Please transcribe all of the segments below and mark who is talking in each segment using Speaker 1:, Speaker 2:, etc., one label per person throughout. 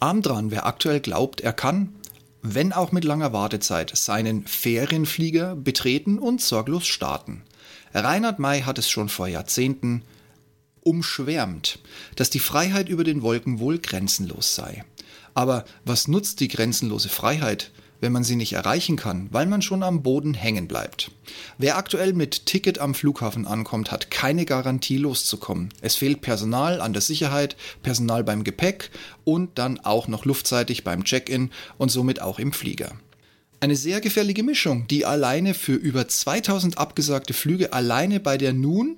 Speaker 1: Arm dran, wer aktuell glaubt, er kann, wenn auch mit langer Wartezeit, seinen Ferienflieger betreten und sorglos starten. Reinhard May hat es schon vor Jahrzehnten umschwärmt, dass die Freiheit über den Wolken wohl grenzenlos sei. Aber was nutzt die grenzenlose Freiheit, wenn man sie nicht erreichen kann, weil man schon am Boden hängen bleibt. Wer aktuell mit Ticket am Flughafen ankommt, hat keine Garantie loszukommen. Es fehlt Personal an der Sicherheit, Personal beim Gepäck und dann auch noch luftseitig beim Check-in und somit auch im Flieger. Eine sehr gefährliche Mischung, die alleine für über 2000 abgesagte Flüge alleine bei der nun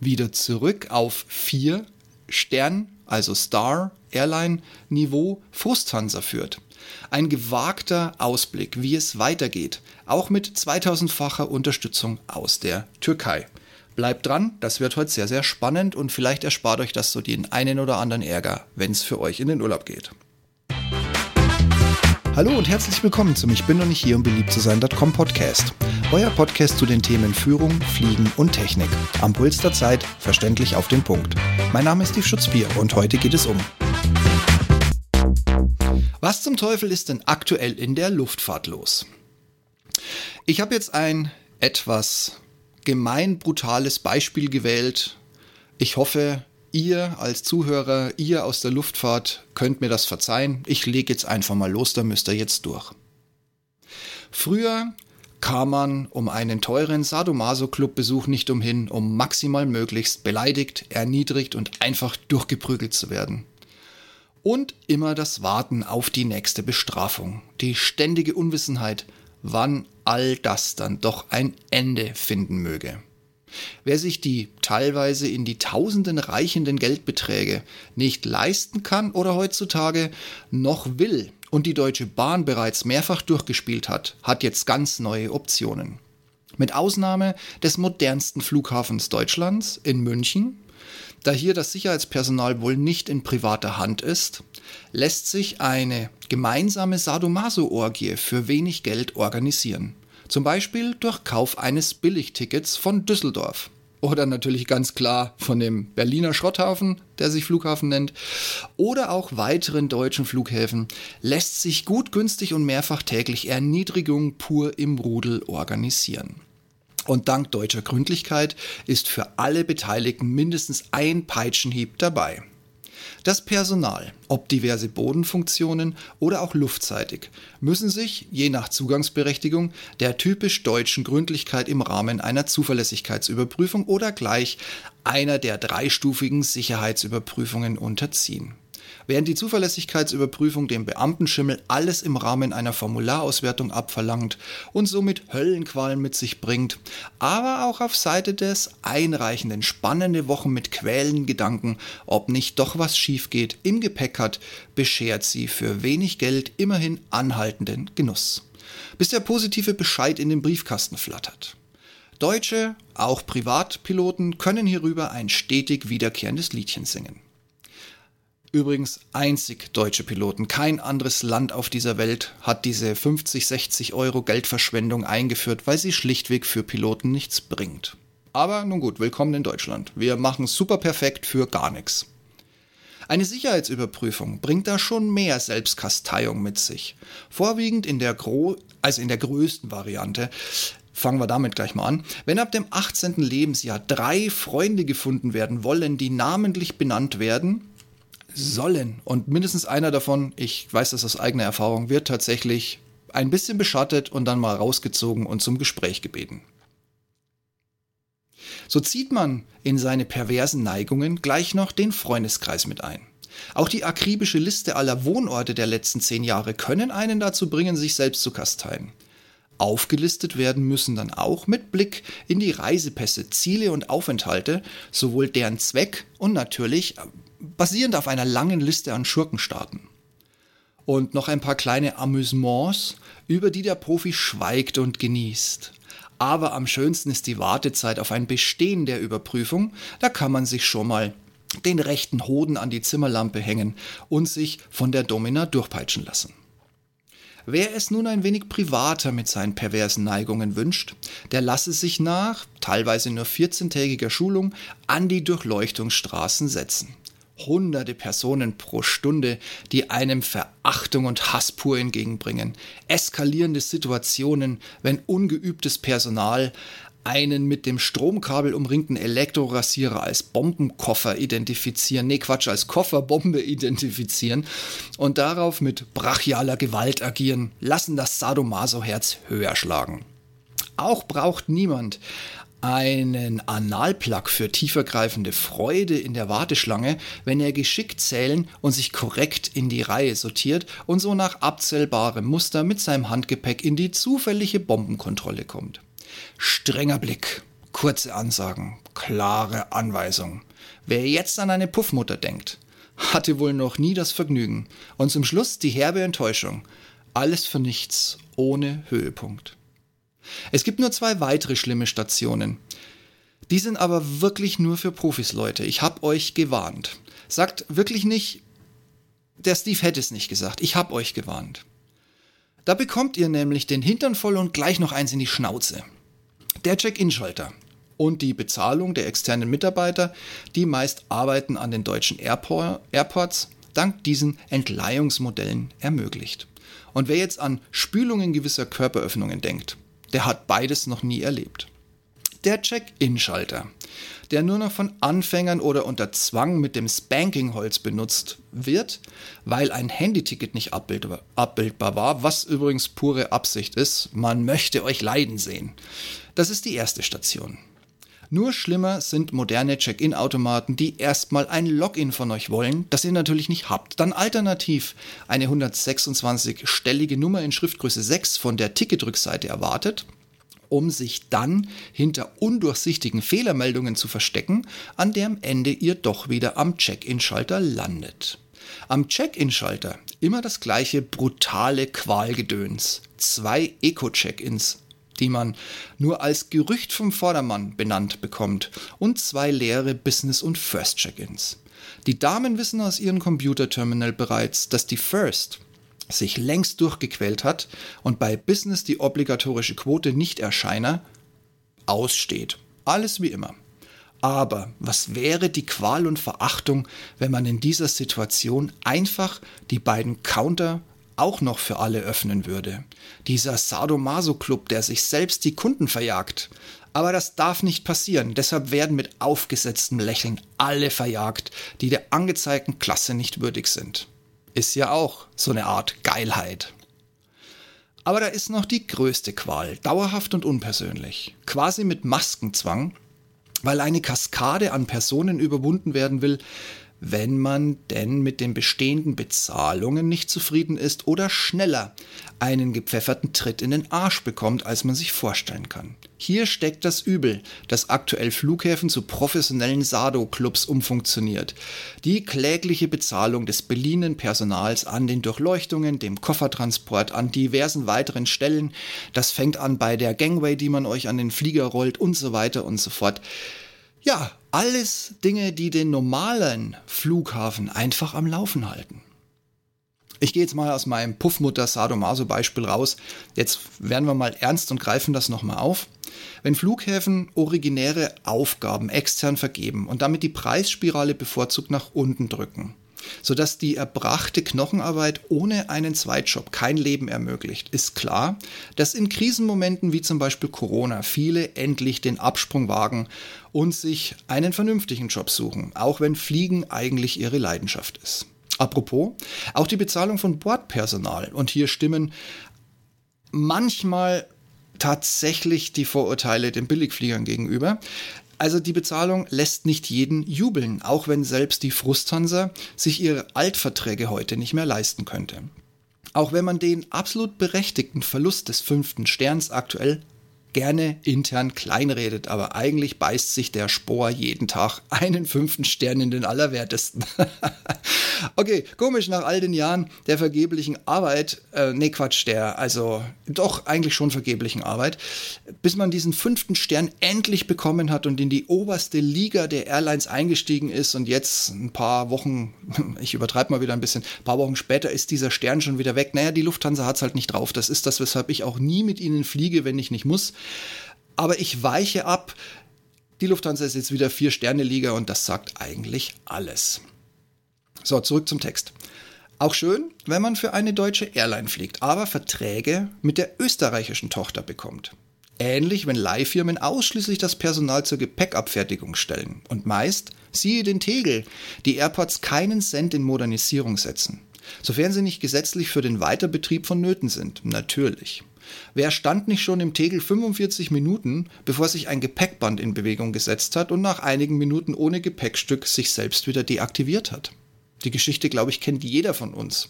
Speaker 1: wieder zurück auf 4 Stern, also Star Airline Niveau Frusthansa führt. Ein gewagter Ausblick, wie es weitergeht, auch mit 2000-facher Unterstützung aus der Türkei. Bleibt dran, das wird heute sehr, sehr spannend und vielleicht erspart euch das so den einen oder anderen Ärger, wenn es für euch in den Urlaub geht. Hallo und herzlich willkommen zum Ich bin noch nicht hier, um beliebt zu sein.com Podcast. Euer Podcast zu den Themen Führung, Fliegen und Technik. Am Puls der Zeit, verständlich auf den Punkt. Mein Name ist Steve Schutzbier und heute geht es um was zum Teufel ist denn aktuell in der Luftfahrt los? Ich habe jetzt ein etwas gemein brutales Beispiel gewählt. Ich hoffe, ihr als Zuhörer, ihr aus der Luftfahrt könnt mir das verzeihen. Ich lege jetzt einfach mal los, da müsst ihr jetzt durch. Früher kam man um einen teuren Sadomaso-Clubbesuch nicht umhin, um maximal möglichst beleidigt, erniedrigt und einfach durchgeprügelt zu werden. Und immer das Warten auf die nächste Bestrafung, die ständige Unwissenheit, wann all das dann doch ein Ende finden möge. Wer sich die teilweise in die Tausenden reichenden Geldbeträge nicht leisten kann oder heutzutage noch will und die Deutsche Bahn bereits mehrfach durchgespielt hat, hat jetzt ganz neue Optionen. Mit Ausnahme des modernsten Flughafens Deutschlands in München da hier das Sicherheitspersonal wohl nicht in privater Hand ist, lässt sich eine gemeinsame Sadomaso-Orgie für wenig Geld organisieren. Zum Beispiel durch Kauf eines Billigtickets von Düsseldorf. Oder natürlich ganz klar von dem Berliner Schrotthafen, der sich Flughafen nennt. Oder auch weiteren deutschen Flughäfen lässt sich gut, günstig und mehrfach täglich Erniedrigung pur im Rudel organisieren. Und dank deutscher Gründlichkeit ist für alle Beteiligten mindestens ein Peitschenhieb dabei. Das Personal, ob diverse Bodenfunktionen oder auch luftseitig, müssen sich, je nach Zugangsberechtigung, der typisch deutschen Gründlichkeit im Rahmen einer Zuverlässigkeitsüberprüfung oder gleich einer der dreistufigen Sicherheitsüberprüfungen unterziehen während die Zuverlässigkeitsüberprüfung dem Beamtenschimmel alles im Rahmen einer Formularauswertung abverlangt und somit Höllenqualen mit sich bringt, aber auch auf Seite des Einreichenden spannende Wochen mit quälenden Gedanken, ob nicht doch was schief geht, im Gepäck hat, beschert sie für wenig Geld immerhin anhaltenden Genuss. Bis der positive Bescheid in den Briefkasten flattert. Deutsche, auch Privatpiloten, können hierüber ein stetig wiederkehrendes Liedchen singen. Übrigens einzig deutsche Piloten. Kein anderes Land auf dieser Welt hat diese 50, 60 Euro Geldverschwendung eingeführt, weil sie schlichtweg für Piloten nichts bringt. Aber nun gut, willkommen in Deutschland. Wir machen super perfekt für gar nichts. Eine Sicherheitsüberprüfung bringt da schon mehr Selbstkasteiung mit sich. Vorwiegend in der, Gro also in der größten Variante. Fangen wir damit gleich mal an. Wenn ab dem 18. Lebensjahr drei Freunde gefunden werden wollen, die namentlich benannt werden, sollen. Und mindestens einer davon, ich weiß das aus eigener Erfahrung, wird tatsächlich ein bisschen beschattet und dann mal rausgezogen und zum Gespräch gebeten. So zieht man in seine perversen Neigungen gleich noch den Freundeskreis mit ein. Auch die akribische Liste aller Wohnorte der letzten zehn Jahre können einen dazu bringen, sich selbst zu kasteien. Aufgelistet werden müssen dann auch mit Blick in die Reisepässe, Ziele und Aufenthalte, sowohl deren Zweck und natürlich basierend auf einer langen Liste an Schurkenstaaten. Und noch ein paar kleine Amüsements, über die der Profi schweigt und genießt. Aber am schönsten ist die Wartezeit auf ein Bestehen der Überprüfung. Da kann man sich schon mal den rechten Hoden an die Zimmerlampe hängen und sich von der Domina durchpeitschen lassen. Wer es nun ein wenig privater mit seinen perversen Neigungen wünscht, der lasse sich nach, teilweise nur 14-tägiger Schulung, an die Durchleuchtungsstraßen setzen. Hunderte Personen pro Stunde, die einem Verachtung und Hass pur entgegenbringen, eskalierende Situationen, wenn ungeübtes Personal einen mit dem Stromkabel umringten Elektrorasierer als Bombenkoffer identifizieren, nee Quatsch, als Kofferbombe identifizieren und darauf mit brachialer Gewalt agieren, lassen das Sadomaso-Herz höher schlagen. Auch braucht niemand einen Analplug für tiefergreifende Freude in der Warteschlange, wenn er geschickt zählen und sich korrekt in die Reihe sortiert und so nach abzählbarem Muster mit seinem Handgepäck in die zufällige Bombenkontrolle kommt. Strenger Blick, kurze Ansagen, klare Anweisungen. Wer jetzt an eine Puffmutter denkt, hatte wohl noch nie das Vergnügen und zum Schluss die herbe Enttäuschung. Alles für nichts, ohne Höhepunkt. Es gibt nur zwei weitere schlimme Stationen. Die sind aber wirklich nur für Profis, Leute. Ich hab euch gewarnt. Sagt wirklich nicht, der Steve hätte es nicht gesagt. Ich hab euch gewarnt. Da bekommt ihr nämlich den Hintern voll und gleich noch eins in die Schnauze. Der Check-in-Schalter und die Bezahlung der externen Mitarbeiter, die meist Arbeiten an den deutschen Airport, Airports dank diesen Entleihungsmodellen ermöglicht. Und wer jetzt an Spülungen gewisser Körperöffnungen denkt, der hat beides noch nie erlebt. Der Check-in-Schalter, der nur noch von Anfängern oder unter Zwang mit dem Spanking-Holz benutzt wird, weil ein Handyticket nicht abbildbar, war, was übrigens pure Absicht ist. Man möchte euch leiden sehen. Das ist die erste Station. Nur schlimmer sind moderne Check-in-Automaten, die erstmal ein Login von euch wollen, das ihr natürlich nicht habt. Dann alternativ eine 126-stellige Nummer in Schriftgröße 6 von der Ticketrückseite erwartet, um sich dann hinter undurchsichtigen Fehlermeldungen zu verstecken, an deren Ende ihr doch wieder am Check-in-Schalter landet. Am Check-in-Schalter immer das gleiche brutale Qualgedöns. Zwei Eco-Check-ins die man nur als Gerücht vom Vordermann benannt bekommt, und zwei leere Business- und First-Check-ins. Die Damen wissen aus ihrem Computerterminal bereits, dass die First sich längst durchgequält hat und bei Business die obligatorische Quote nicht erscheiner aussteht. Alles wie immer. Aber was wäre die Qual und Verachtung, wenn man in dieser Situation einfach die beiden Counter auch noch für alle öffnen würde. Dieser Sadomaso-Club, der sich selbst die Kunden verjagt. Aber das darf nicht passieren, deshalb werden mit aufgesetztem Lächeln alle verjagt, die der angezeigten Klasse nicht würdig sind. Ist ja auch so eine Art Geilheit. Aber da ist noch die größte Qual, dauerhaft und unpersönlich, quasi mit Maskenzwang, weil eine Kaskade an Personen überwunden werden will, wenn man denn mit den bestehenden Bezahlungen nicht zufrieden ist oder schneller einen gepfefferten Tritt in den Arsch bekommt, als man sich vorstellen kann. Hier steckt das Übel, dass aktuell Flughäfen zu professionellen Sado-Clubs umfunktioniert. Die klägliche Bezahlung des beliehenen Personals an den Durchleuchtungen, dem Koffertransport, an diversen weiteren Stellen, das fängt an bei der Gangway, die man euch an den Flieger rollt und so weiter und so fort. Ja, alles Dinge, die den normalen Flughafen einfach am Laufen halten. Ich gehe jetzt mal aus meinem Puffmutter Sadomaso Beispiel raus. Jetzt werden wir mal ernst und greifen das nochmal auf. Wenn Flughäfen originäre Aufgaben extern vergeben und damit die Preisspirale bevorzugt nach unten drücken, sodass die erbrachte Knochenarbeit ohne einen Zweitjob kein Leben ermöglicht, ist klar, dass in Krisenmomenten wie zum Beispiel Corona viele endlich den Absprung wagen und sich einen vernünftigen Job suchen, auch wenn Fliegen eigentlich ihre Leidenschaft ist. Apropos, auch die Bezahlung von Bordpersonal und hier stimmen manchmal tatsächlich die Vorurteile den Billigfliegern gegenüber. Also die Bezahlung lässt nicht jeden jubeln, auch wenn selbst die Frusthansa sich ihre Altverträge heute nicht mehr leisten könnte. Auch wenn man den absolut berechtigten Verlust des fünften Sterns aktuell gerne intern kleinredet, aber eigentlich beißt sich der Spor jeden Tag einen fünften Stern in den Allerwertesten. okay, komisch nach all den Jahren der vergeblichen Arbeit, äh, nee Quatsch, der, also doch eigentlich schon vergeblichen Arbeit, bis man diesen fünften Stern endlich bekommen hat und in die oberste Liga der Airlines eingestiegen ist und jetzt ein paar Wochen, ich übertreibe mal wieder ein bisschen, ein paar Wochen später ist dieser Stern schon wieder weg. Naja, die Lufthansa hat es halt nicht drauf. Das ist das, weshalb ich auch nie mit ihnen fliege, wenn ich nicht muss. Aber ich weiche ab. Die Lufthansa ist jetzt wieder Vier-Sterne-Liga und das sagt eigentlich alles. So, zurück zum Text. Auch schön, wenn man für eine deutsche Airline fliegt, aber Verträge mit der österreichischen Tochter bekommt. Ähnlich, wenn Leihfirmen ausschließlich das Personal zur Gepäckabfertigung stellen. Und meist, siehe den Tegel, die Airports keinen Cent in Modernisierung setzen. Sofern sie nicht gesetzlich für den Weiterbetrieb vonnöten sind, natürlich. Wer stand nicht schon im Tegel 45 Minuten, bevor sich ein Gepäckband in Bewegung gesetzt hat und nach einigen Minuten ohne Gepäckstück sich selbst wieder deaktiviert hat? Die Geschichte, glaube ich, kennt jeder von uns.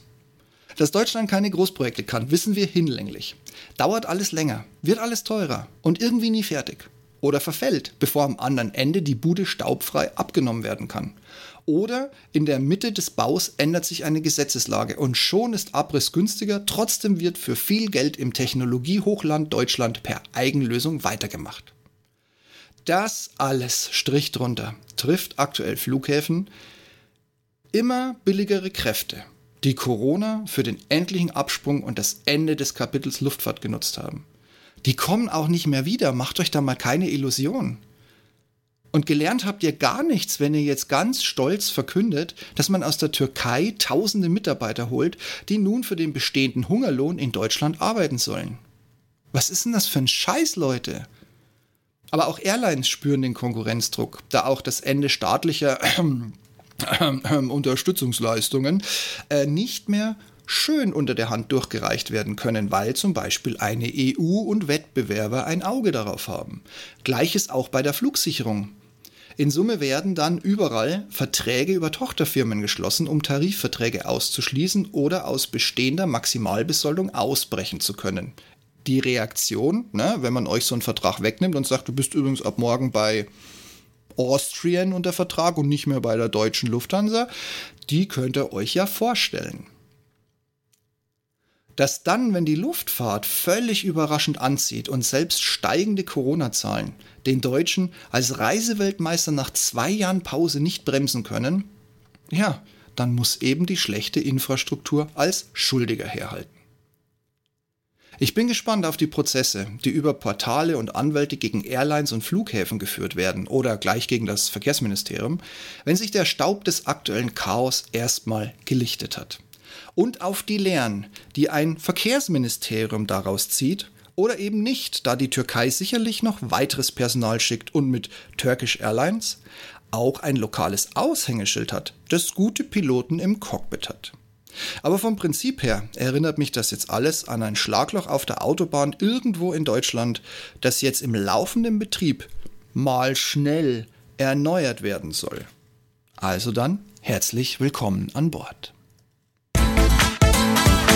Speaker 1: Dass Deutschland keine Großprojekte kann, wissen wir hinlänglich. Dauert alles länger, wird alles teurer und irgendwie nie fertig. Oder verfällt, bevor am anderen Ende die Bude staubfrei abgenommen werden kann. Oder in der Mitte des Baus ändert sich eine Gesetzeslage und schon ist Abriss günstiger, trotzdem wird für viel Geld im Technologiehochland Deutschland per Eigenlösung weitergemacht. Das alles, Strich drunter, trifft aktuell Flughäfen, immer billigere Kräfte, die Corona für den endlichen Absprung und das Ende des Kapitels Luftfahrt genutzt haben. Die kommen auch nicht mehr wieder, macht euch da mal keine Illusion. Und gelernt habt ihr gar nichts, wenn ihr jetzt ganz stolz verkündet, dass man aus der Türkei tausende Mitarbeiter holt, die nun für den bestehenden Hungerlohn in Deutschland arbeiten sollen. Was ist denn das für ein Scheiß, Leute? Aber auch Airlines spüren den Konkurrenzdruck, da auch das Ende staatlicher Unterstützungsleistungen äh, nicht mehr schön unter der Hand durchgereicht werden können, weil zum Beispiel eine EU und Wettbewerber ein Auge darauf haben. Gleiches auch bei der Flugsicherung. In Summe werden dann überall Verträge über Tochterfirmen geschlossen, um Tarifverträge auszuschließen oder aus bestehender Maximalbesoldung ausbrechen zu können. Die Reaktion, ne, wenn man euch so einen Vertrag wegnimmt und sagt, du bist übrigens ab morgen bei Austrian unter Vertrag und nicht mehr bei der deutschen Lufthansa, die könnt ihr euch ja vorstellen. Dass dann, wenn die Luftfahrt völlig überraschend anzieht und selbst steigende Corona-Zahlen den Deutschen als Reiseweltmeister nach zwei Jahren Pause nicht bremsen können, ja, dann muss eben die schlechte Infrastruktur als Schuldiger herhalten. Ich bin gespannt auf die Prozesse, die über Portale und Anwälte gegen Airlines und Flughäfen geführt werden oder gleich gegen das Verkehrsministerium, wenn sich der Staub des aktuellen Chaos erstmal gelichtet hat. Und auf die Lehren, die ein Verkehrsministerium daraus zieht oder eben nicht, da die Türkei sicherlich noch weiteres Personal schickt und mit Turkish Airlines auch ein lokales Aushängeschild hat, das gute Piloten im Cockpit hat. Aber vom Prinzip her erinnert mich das jetzt alles an ein Schlagloch auf der Autobahn irgendwo in Deutschland, das jetzt im laufenden Betrieb mal schnell erneuert werden soll. Also dann herzlich willkommen an Bord.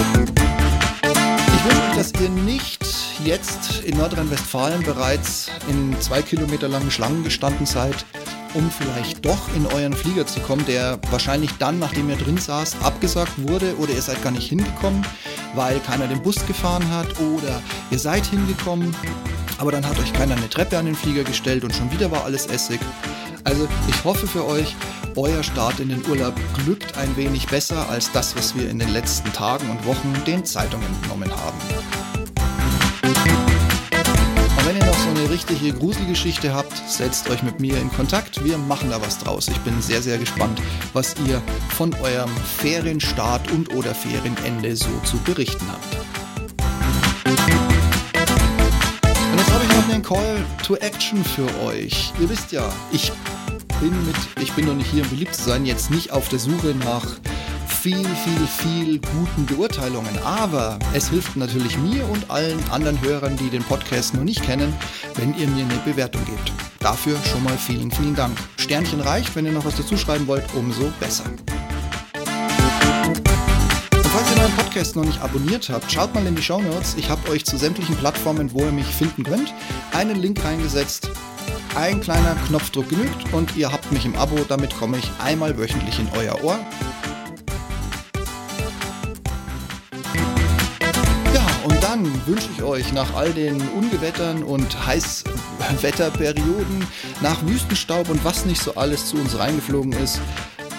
Speaker 1: Ich wünsche euch, dass ihr nicht jetzt in Nordrhein-Westfalen bereits in zwei Kilometer langen Schlangen gestanden seid, um vielleicht doch in euren Flieger zu kommen, der wahrscheinlich dann, nachdem ihr drin saß, abgesagt wurde oder ihr seid gar nicht hingekommen, weil keiner den Bus gefahren hat oder ihr seid hingekommen, aber dann hat euch keiner eine Treppe an den Flieger gestellt und schon wieder war alles Essig. Also ich hoffe für euch, euer Start in den Urlaub glückt ein wenig besser als das, was wir in den letzten Tagen und Wochen den Zeitungen entnommen haben. Und wenn ihr noch so eine richtige Gruselgeschichte habt, setzt euch mit mir in Kontakt. Wir machen da was draus. Ich bin sehr, sehr gespannt, was ihr von eurem Ferienstart und oder Ferienende so zu berichten habt. Und jetzt habe ich noch einen Call to Action für euch. Ihr wisst ja, ich bin mit, ich bin noch nicht hier, um beliebt zu sein, jetzt nicht auf der Suche nach viel, viel, viel guten Beurteilungen. Aber es hilft natürlich mir und allen anderen Hörern, die den Podcast noch nicht kennen, wenn ihr mir eine Bewertung gebt. Dafür schon mal vielen, vielen Dank. Sternchen reicht, wenn ihr noch was dazu schreiben wollt, umso besser. Und falls ihr meinen Podcast noch nicht abonniert habt, schaut mal in die Show Notes. Ich habe euch zu sämtlichen Plattformen, wo ihr mich finden könnt, einen Link reingesetzt. Ein kleiner Knopfdruck genügt und ihr habt mich im Abo. Damit komme ich einmal wöchentlich in euer Ohr dann wünsche ich euch nach all den Ungewettern und Heißwetterperioden, nach Wüstenstaub und was nicht so alles zu uns reingeflogen ist,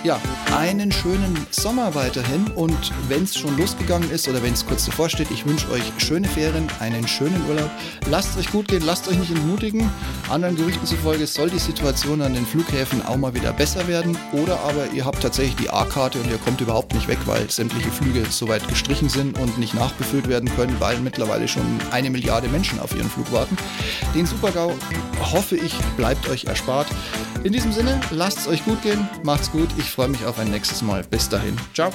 Speaker 1: ja, einen schönen Sommer weiterhin und wenn es schon losgegangen ist oder wenn es kurz davor steht, ich wünsche euch schöne Ferien, einen schönen Urlaub. Lasst euch gut gehen, lasst euch nicht entmutigen. Anderen Gerüchten zufolge soll die Situation an den Flughäfen auch mal wieder besser werden oder aber ihr habt tatsächlich die A-Karte und ihr kommt überhaupt nicht weg, weil sämtliche Flüge soweit gestrichen sind und nicht nachbefüllt werden können, weil mittlerweile schon eine Milliarde Menschen auf ihren Flug warten. Den Supergau hoffe ich bleibt euch erspart. In diesem Sinne, lasst es euch gut gehen, macht's gut. Ich freue mich auf ein nächstes Mal. Bis dahin. Ciao.